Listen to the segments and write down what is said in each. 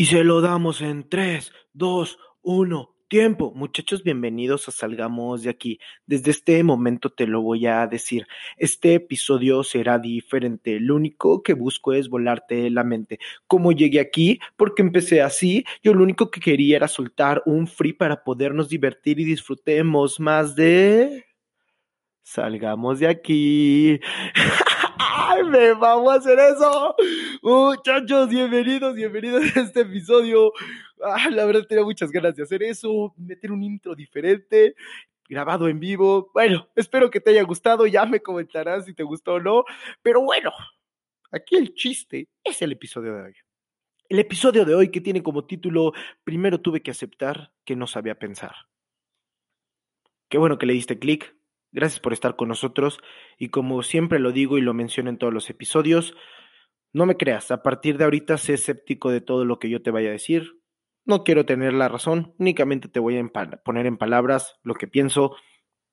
Y se lo damos en 3, 2, 1. Tiempo, muchachos, bienvenidos a Salgamos de aquí. Desde este momento te lo voy a decir. Este episodio será diferente. Lo único que busco es volarte la mente. ¿Cómo llegué aquí? Porque empecé así. Yo lo único que quería era soltar un free para podernos divertir y disfrutemos más de... Salgamos de aquí. ¡Ay, me vamos a hacer eso! Muchachos, bienvenidos, bienvenidos a este episodio. Ah, la verdad tenía muchas ganas de hacer eso, meter un intro diferente, grabado en vivo. Bueno, espero que te haya gustado, ya me comentarás si te gustó o no. Pero bueno, aquí el chiste es el episodio de hoy. El episodio de hoy que tiene como título Primero tuve que aceptar que no sabía pensar. Qué bueno que le diste clic. Gracias por estar con nosotros y como siempre lo digo y lo menciono en todos los episodios, no me creas, a partir de ahorita sé escéptico de todo lo que yo te vaya a decir. No quiero tener la razón, únicamente te voy a poner en palabras lo que pienso,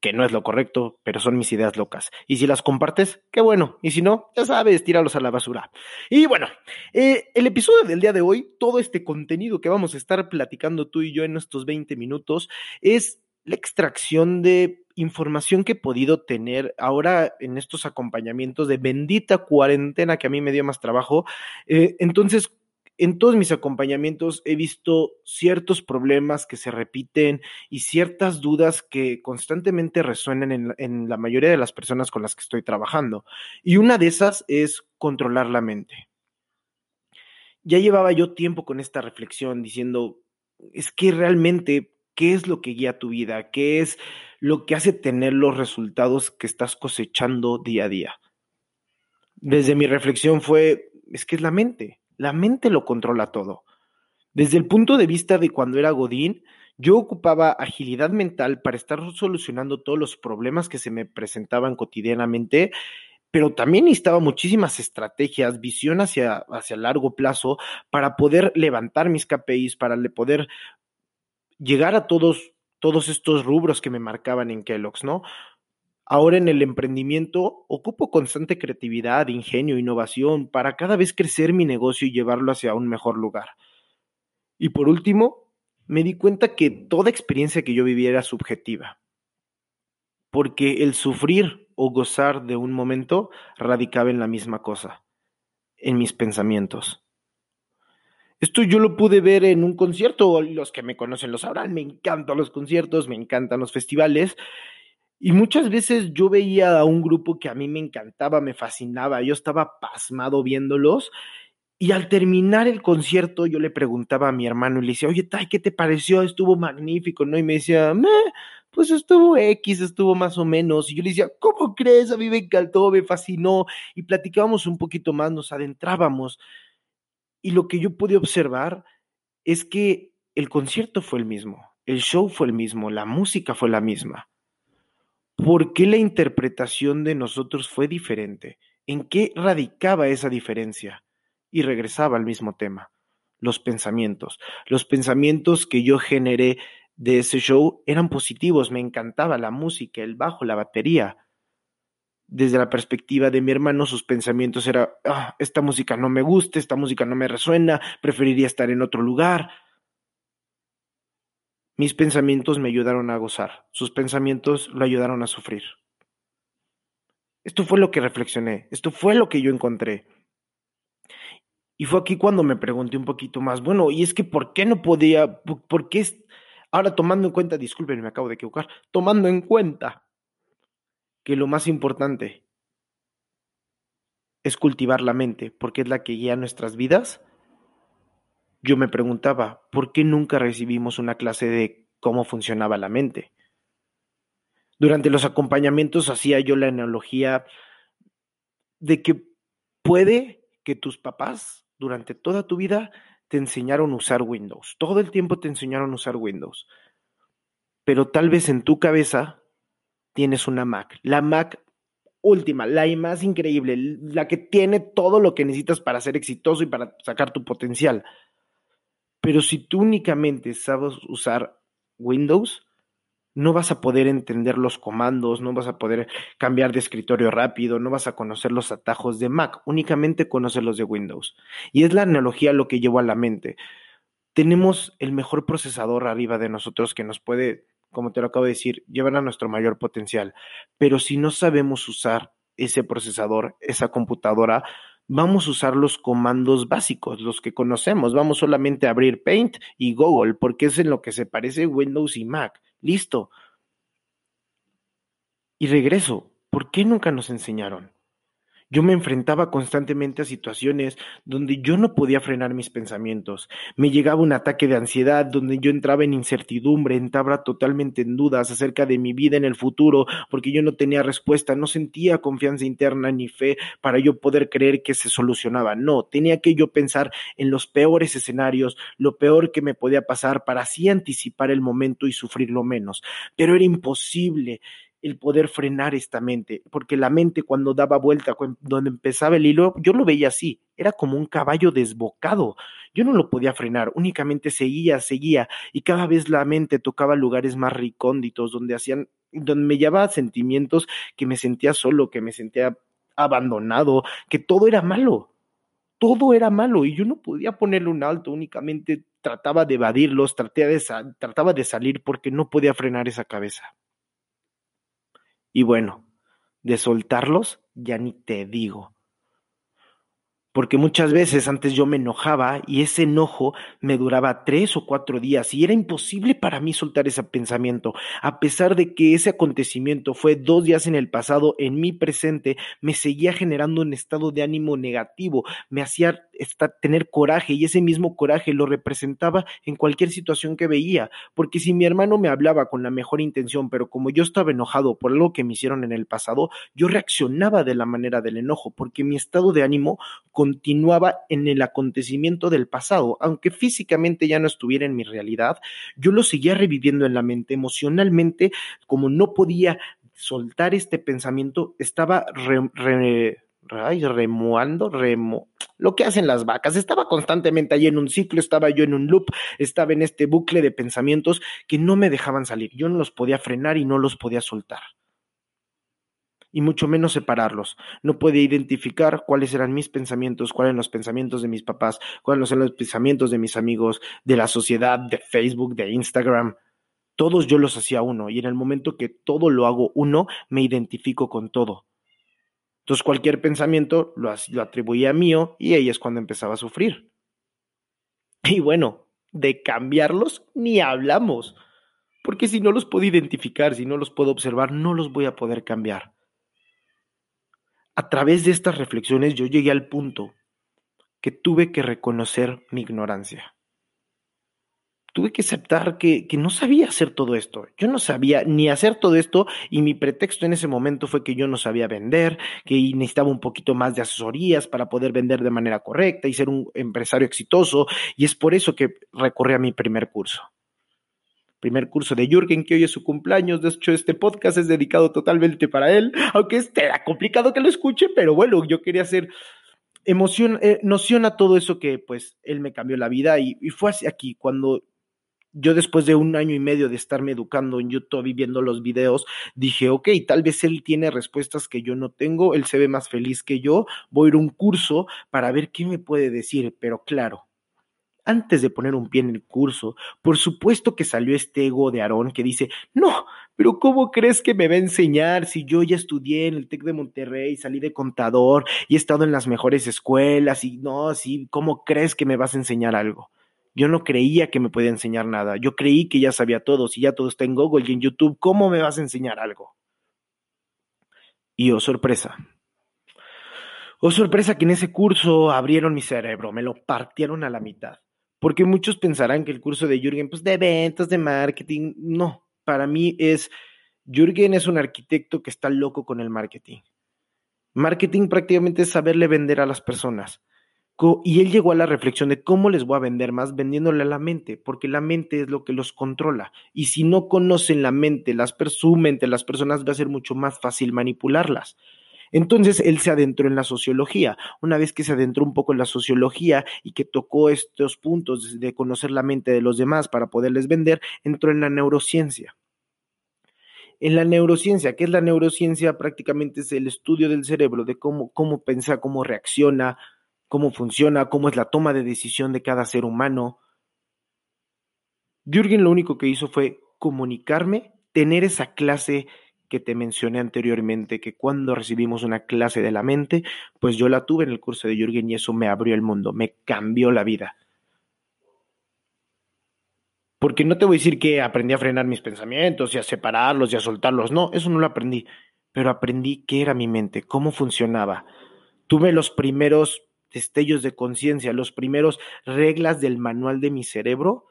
que no es lo correcto, pero son mis ideas locas. Y si las compartes, qué bueno. Y si no, ya sabes, tíralos a la basura. Y bueno, eh, el episodio del día de hoy, todo este contenido que vamos a estar platicando tú y yo en estos 20 minutos, es la extracción de información que he podido tener ahora en estos acompañamientos de bendita cuarentena que a mí me dio más trabajo. Eh, entonces, en todos mis acompañamientos he visto ciertos problemas que se repiten y ciertas dudas que constantemente resuenan en, en, la mayoría de las personas con las que estoy trabajando. Y una de esas es controlar la mente. Ya llevaba yo tiempo con esta reflexión diciendo, es que realmente qué es lo que guía tu vida, qué es lo que hace tener los resultados que estás cosechando día a día. Desde mi reflexión fue, es que es la mente, la mente lo controla todo. Desde el punto de vista de cuando era Godín, yo ocupaba agilidad mental para estar solucionando todos los problemas que se me presentaban cotidianamente, pero también necesitaba muchísimas estrategias, visión hacia, hacia largo plazo para poder levantar mis KPIs, para poder llegar a todos, todos estos rubros que me marcaban en Kellogg's, ¿no? Ahora en el emprendimiento ocupo constante creatividad, ingenio, innovación para cada vez crecer mi negocio y llevarlo hacia un mejor lugar. Y por último, me di cuenta que toda experiencia que yo vivía era subjetiva, porque el sufrir o gozar de un momento radicaba en la misma cosa, en mis pensamientos. Esto yo lo pude ver en un concierto, los que me conocen lo sabrán, me encantan los conciertos, me encantan los festivales. Y muchas veces yo veía a un grupo que a mí me encantaba, me fascinaba, yo estaba pasmado viéndolos. Y al terminar el concierto, yo le preguntaba a mi hermano y le decía, oye, Tai, ¿qué te pareció? Estuvo magnífico, ¿no? Y me decía, pues estuvo X, estuvo más o menos. Y yo le decía, ¿cómo crees? A mí me encantó, me fascinó. Y platicábamos un poquito más, nos adentrábamos. Y lo que yo pude observar es que el concierto fue el mismo, el show fue el mismo, la música fue la misma. ¿Por qué la interpretación de nosotros fue diferente? ¿En qué radicaba esa diferencia? Y regresaba al mismo tema, los pensamientos. Los pensamientos que yo generé de ese show eran positivos, me encantaba la música, el bajo, la batería desde la perspectiva de mi hermano, sus pensamientos eran, ah, esta música no me gusta, esta música no me resuena, preferiría estar en otro lugar. Mis pensamientos me ayudaron a gozar, sus pensamientos lo ayudaron a sufrir. Esto fue lo que reflexioné, esto fue lo que yo encontré. Y fue aquí cuando me pregunté un poquito más, bueno, y es que ¿por qué no podía, por, qué, ahora tomando en cuenta, disculpen, me acabo de equivocar, tomando en cuenta que lo más importante es cultivar la mente, porque es la que guía nuestras vidas, yo me preguntaba, ¿por qué nunca recibimos una clase de cómo funcionaba la mente? Durante los acompañamientos hacía yo la analogía de que puede que tus papás durante toda tu vida te enseñaron a usar Windows, todo el tiempo te enseñaron a usar Windows, pero tal vez en tu cabeza tienes una Mac, la Mac última, la más increíble, la que tiene todo lo que necesitas para ser exitoso y para sacar tu potencial. Pero si tú únicamente sabes usar Windows, no vas a poder entender los comandos, no vas a poder cambiar de escritorio rápido, no vas a conocer los atajos de Mac, únicamente conoces los de Windows. Y es la analogía lo que llevo a la mente. Tenemos el mejor procesador arriba de nosotros que nos puede, como te lo acabo de decir, llevar a nuestro mayor potencial. Pero si no sabemos usar ese procesador, esa computadora, vamos a usar los comandos básicos, los que conocemos. Vamos solamente a abrir Paint y Google, porque es en lo que se parece Windows y Mac. Listo. Y regreso. ¿Por qué nunca nos enseñaron? Yo me enfrentaba constantemente a situaciones donde yo no podía frenar mis pensamientos. Me llegaba un ataque de ansiedad donde yo entraba en incertidumbre, entraba totalmente en dudas acerca de mi vida en el futuro porque yo no tenía respuesta, no sentía confianza interna ni fe para yo poder creer que se solucionaba. No, tenía que yo pensar en los peores escenarios, lo peor que me podía pasar para así anticipar el momento y sufrirlo menos. Pero era imposible el poder frenar esta mente, porque la mente cuando daba vuelta, donde empezaba el hilo, yo lo veía así, era como un caballo desbocado, yo no lo podía frenar, únicamente seguía, seguía, y cada vez la mente tocaba lugares más recónditos, donde hacían, donde me llevaba sentimientos que me sentía solo, que me sentía abandonado, que todo era malo, todo era malo, y yo no podía ponerle un alto, únicamente trataba de evadirlos, de, trataba de salir porque no podía frenar esa cabeza. Y bueno, de soltarlos, ya ni te digo porque muchas veces antes yo me enojaba y ese enojo me duraba tres o cuatro días y era imposible para mí soltar ese pensamiento. A pesar de que ese acontecimiento fue dos días en el pasado, en mi presente me seguía generando un estado de ánimo negativo, me hacía tener coraje y ese mismo coraje lo representaba en cualquier situación que veía, porque si mi hermano me hablaba con la mejor intención, pero como yo estaba enojado por algo que me hicieron en el pasado, yo reaccionaba de la manera del enojo, porque mi estado de ánimo continuaba en el acontecimiento del pasado, aunque físicamente ya no estuviera en mi realidad, yo lo seguía reviviendo en la mente, emocionalmente, como no podía soltar este pensamiento, estaba remuando, remo, lo que hacen las vacas. Estaba constantemente ahí en un ciclo, estaba yo en un loop, estaba en este bucle de pensamientos que no me dejaban salir. Yo no los podía frenar y no los podía soltar y mucho menos separarlos. No puede identificar cuáles eran mis pensamientos, cuáles eran los pensamientos de mis papás, cuáles eran los pensamientos de mis amigos, de la sociedad, de Facebook, de Instagram. Todos yo los hacía uno y en el momento que todo lo hago uno, me identifico con todo. Entonces cualquier pensamiento lo, lo atribuía a mío y ahí es cuando empezaba a sufrir. Y bueno, de cambiarlos ni hablamos, porque si no los puedo identificar, si no los puedo observar, no los voy a poder cambiar a través de estas reflexiones yo llegué al punto que tuve que reconocer mi ignorancia. Tuve que aceptar que, no sabía hacer todo esto. Yo no sabía ni hacer todo esto y mi pretexto en ese momento fue que yo no sabía vender, que necesitaba un poquito más de asesorías para poder vender de manera correcta y ser un empresario exitoso. Y es por eso que recorrí a mi primer curso primer curso de Jürgen, que hoy es su cumpleaños. De hecho, este podcast es dedicado totalmente para él, aunque era complicado que lo escuche, pero bueno, yo quería hacer emoción, eh, noción a todo eso que pues él me cambió la vida y, y fue así aquí cuando yo después de un año y medio de estarme educando en YouTube y viendo los videos, dije, ok, tal vez él tiene respuestas que yo no tengo, él se ve más feliz que yo, voy a ir a un curso para ver qué me puede decir, pero claro, antes de poner un pie en el curso, por supuesto que salió este ego de Aarón que dice, no, pero ¿cómo crees que me va a enseñar si yo ya estudié en el TEC de Monterrey, salí de contador y he estado en las mejores escuelas y no, sí, ¿cómo crees que me vas a enseñar algo? Yo no creía que me podía enseñar nada, yo creí que ya sabía todo, si ya todo está en Google y en YouTube, ¿cómo me vas a enseñar algo? Y oh, sorpresa, Oh, sorpresa que en ese curso abrieron mi cerebro, me lo partieron a la mitad. Porque muchos pensarán que el curso de Jürgen, pues de ventas, de marketing, no, para mí es, Jürgen es un arquitecto que está loco con el marketing. Marketing prácticamente es saberle vender a las personas. Y él llegó a la reflexión de cómo les voy a vender más vendiéndole a la mente, porque la mente es lo que los controla. Y si no conocen la mente, las su mente, las personas va a ser mucho más fácil manipularlas. Entonces él se adentró en la sociología. Una vez que se adentró un poco en la sociología y que tocó estos puntos de conocer la mente de los demás para poderles vender, entró en la neurociencia. En la neurociencia, ¿qué es la neurociencia? Prácticamente es el estudio del cerebro, de cómo, cómo piensa, cómo reacciona, cómo funciona, cómo es la toma de decisión de cada ser humano. Jürgen lo único que hizo fue comunicarme, tener esa clase que te mencioné anteriormente, que cuando recibimos una clase de la mente, pues yo la tuve en el curso de Jürgen y eso me abrió el mundo, me cambió la vida. Porque no te voy a decir que aprendí a frenar mis pensamientos y a separarlos y a soltarlos, no, eso no lo aprendí, pero aprendí qué era mi mente, cómo funcionaba. Tuve los primeros destellos de conciencia, los primeros reglas del manual de mi cerebro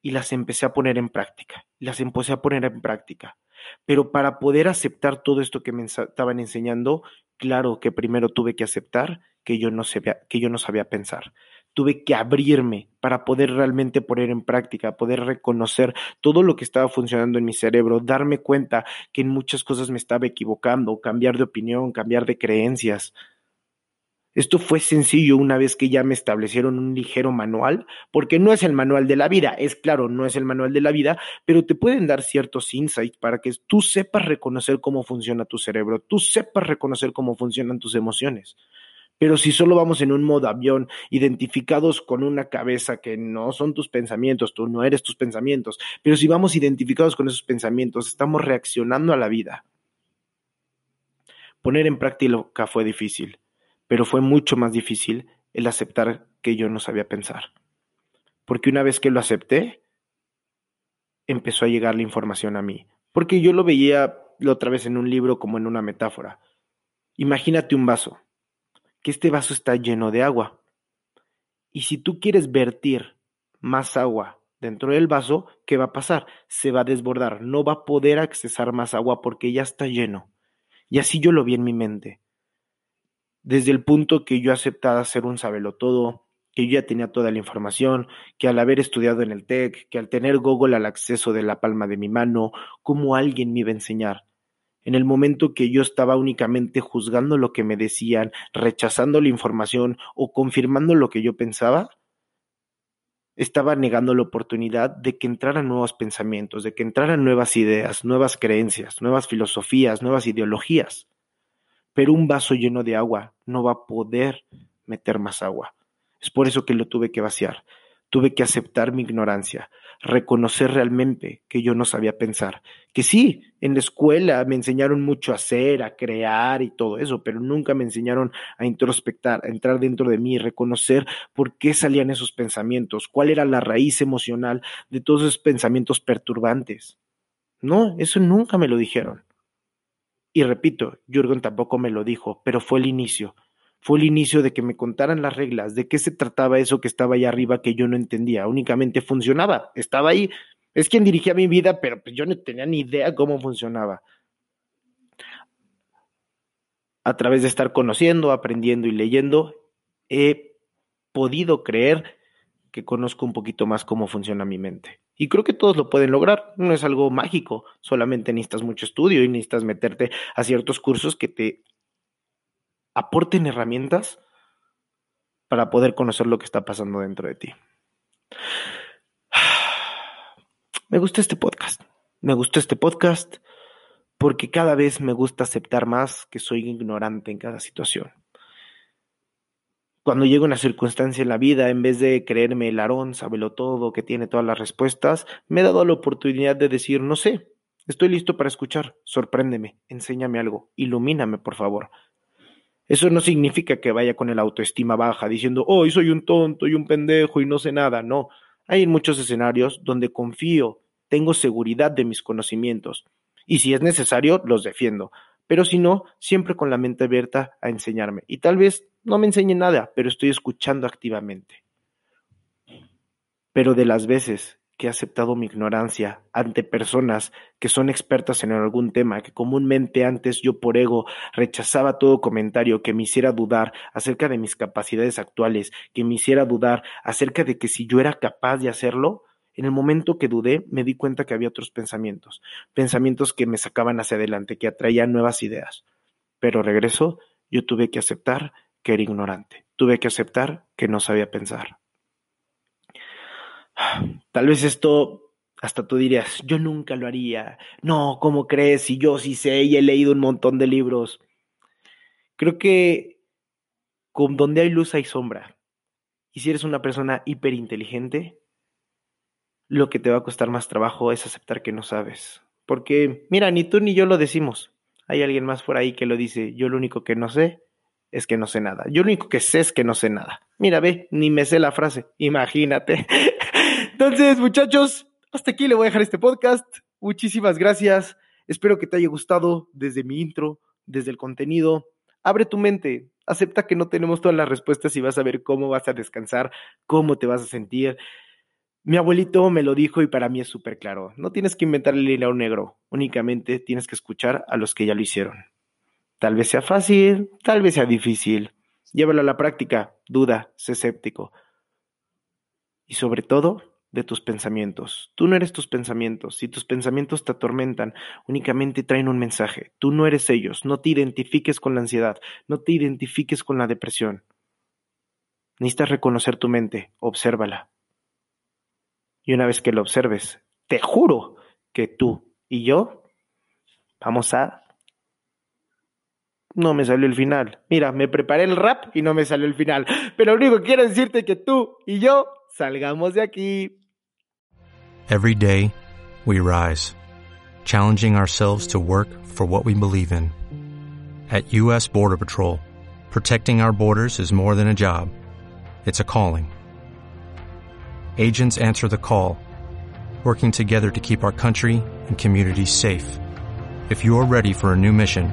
y las empecé a poner en práctica, las empecé a poner en práctica. Pero para poder aceptar todo esto que me estaban enseñando, claro que primero tuve que aceptar que yo no sabía, que yo no sabía pensar. Tuve que abrirme para poder realmente poner en práctica, poder reconocer todo lo que estaba funcionando en mi cerebro, darme cuenta que en muchas cosas me estaba equivocando, cambiar de opinión, cambiar de creencias. Esto fue sencillo una vez que ya me establecieron un ligero manual, porque no es el manual de la vida, es claro, no es el manual de la vida, pero te pueden dar ciertos insights para que tú sepas reconocer cómo funciona tu cerebro, tú sepas reconocer cómo funcionan tus emociones. Pero si solo vamos en un modo avión, identificados con una cabeza que no son tus pensamientos, tú no eres tus pensamientos, pero si vamos identificados con esos pensamientos, estamos reaccionando a la vida. Poner en práctica fue difícil pero fue mucho más difícil el aceptar que yo no sabía pensar. Porque una vez que lo acepté, empezó a llegar la información a mí. Porque yo lo veía la otra vez en un libro como en una metáfora. Imagínate un vaso, que este vaso está lleno de agua. Y si tú quieres vertir más agua dentro del vaso, ¿qué va a pasar? Se va a desbordar, no va a poder accesar más agua porque ya está lleno. Y así yo lo vi en mi mente desde el punto que yo aceptaba ser un todo, que yo ya tenía toda la información, que al haber estudiado en el TEC, que al tener Google al acceso de la palma de mi mano, cómo alguien me iba a enseñar. En el momento que yo estaba únicamente juzgando lo que me decían, rechazando la información o confirmando lo que yo pensaba, estaba negando la oportunidad de que entraran nuevos pensamientos, de que entraran nuevas ideas, nuevas creencias, nuevas filosofías, nuevas ideologías pero un vaso lleno de agua no va a poder meter más agua. Es por eso que lo tuve que vaciar. Tuve que aceptar mi ignorancia, reconocer realmente que yo no sabía pensar. Que sí, en la escuela me enseñaron mucho a hacer, a crear y todo eso, pero nunca me enseñaron a introspectar, a entrar dentro de mí, reconocer por qué salían esos pensamientos, cuál era la raíz emocional de todos esos pensamientos perturbantes. No, eso nunca me lo dijeron. Y repito, Jürgen tampoco me lo dijo, pero fue el inicio. Fue el inicio de que me contaran las reglas, de qué se trataba eso que estaba ahí arriba que yo no entendía, únicamente funcionaba, estaba ahí. Es quien dirigía mi vida, pero pues yo no tenía ni idea cómo funcionaba. A través de estar conociendo, aprendiendo y leyendo, he podido creer que conozco un poquito más cómo funciona mi mente. Y creo que todos lo pueden lograr, no es algo mágico, solamente necesitas mucho estudio y necesitas meterte a ciertos cursos que te aporten herramientas para poder conocer lo que está pasando dentro de ti. Me gusta este podcast, me gusta este podcast porque cada vez me gusta aceptar más que soy ignorante en cada situación cuando llega una circunstancia en la vida, en vez de creerme el Aarón, sábelo todo, que tiene todas las respuestas, me he dado la oportunidad de decir, no sé, estoy listo para escuchar, sorpréndeme, enséñame algo, ilumíname, por favor. Eso no significa que vaya con el autoestima baja, diciendo, oh, soy un tonto y un pendejo y no sé nada, no. Hay muchos escenarios donde confío, tengo seguridad de mis conocimientos, y si es necesario, los defiendo, pero si no, siempre con la mente abierta a enseñarme. Y tal vez no me enseñe nada, pero estoy escuchando activamente. Pero de las veces que he aceptado mi ignorancia ante personas que son expertas en algún tema, que comúnmente antes yo por ego rechazaba todo comentario que me hiciera dudar acerca de mis capacidades actuales, que me hiciera dudar acerca de que si yo era capaz de hacerlo, en el momento que dudé me di cuenta que había otros pensamientos, pensamientos que me sacaban hacia adelante, que atraían nuevas ideas. Pero regreso, yo tuve que aceptar que era ignorante, tuve que aceptar que no sabía pensar. Tal vez esto hasta tú dirías, yo nunca lo haría. No, ¿cómo crees? Si yo sí sé y he leído un montón de libros. Creo que con donde hay luz hay sombra. Y si eres una persona hiperinteligente, lo que te va a costar más trabajo es aceptar que no sabes. Porque, mira, ni tú ni yo lo decimos. Hay alguien más por ahí que lo dice. Yo lo único que no sé es que no sé nada. Yo lo único que sé es que no sé nada. Mira, ve, ni me sé la frase. Imagínate. Entonces, muchachos, hasta aquí le voy a dejar este podcast. Muchísimas gracias. Espero que te haya gustado desde mi intro, desde el contenido. Abre tu mente, acepta que no tenemos todas las respuestas y vas a ver cómo vas a descansar, cómo te vas a sentir. Mi abuelito me lo dijo y para mí es súper claro. No tienes que inventar el hilo negro, únicamente tienes que escuchar a los que ya lo hicieron. Tal vez sea fácil, tal vez sea difícil. Llévalo a la práctica, duda, sé escéptico. Y sobre todo, de tus pensamientos. Tú no eres tus pensamientos. Si tus pensamientos te atormentan, únicamente traen un mensaje. Tú no eres ellos. No te identifiques con la ansiedad. No te identifiques con la depresión. Necesitas reconocer tu mente. Obsérvala. Y una vez que lo observes, te juro que tú y yo vamos a... No me salió el final. Mira, me preparé el rap y no me salió el final. Pero lo único que quiero decirte que tú y yo salgamos de aquí. Every day, we rise, challenging ourselves to work for what we believe in. At U.S. Border Patrol, protecting our borders is more than a job, it's a calling. Agents answer the call, working together to keep our country and communities safe. If you are ready for a new mission,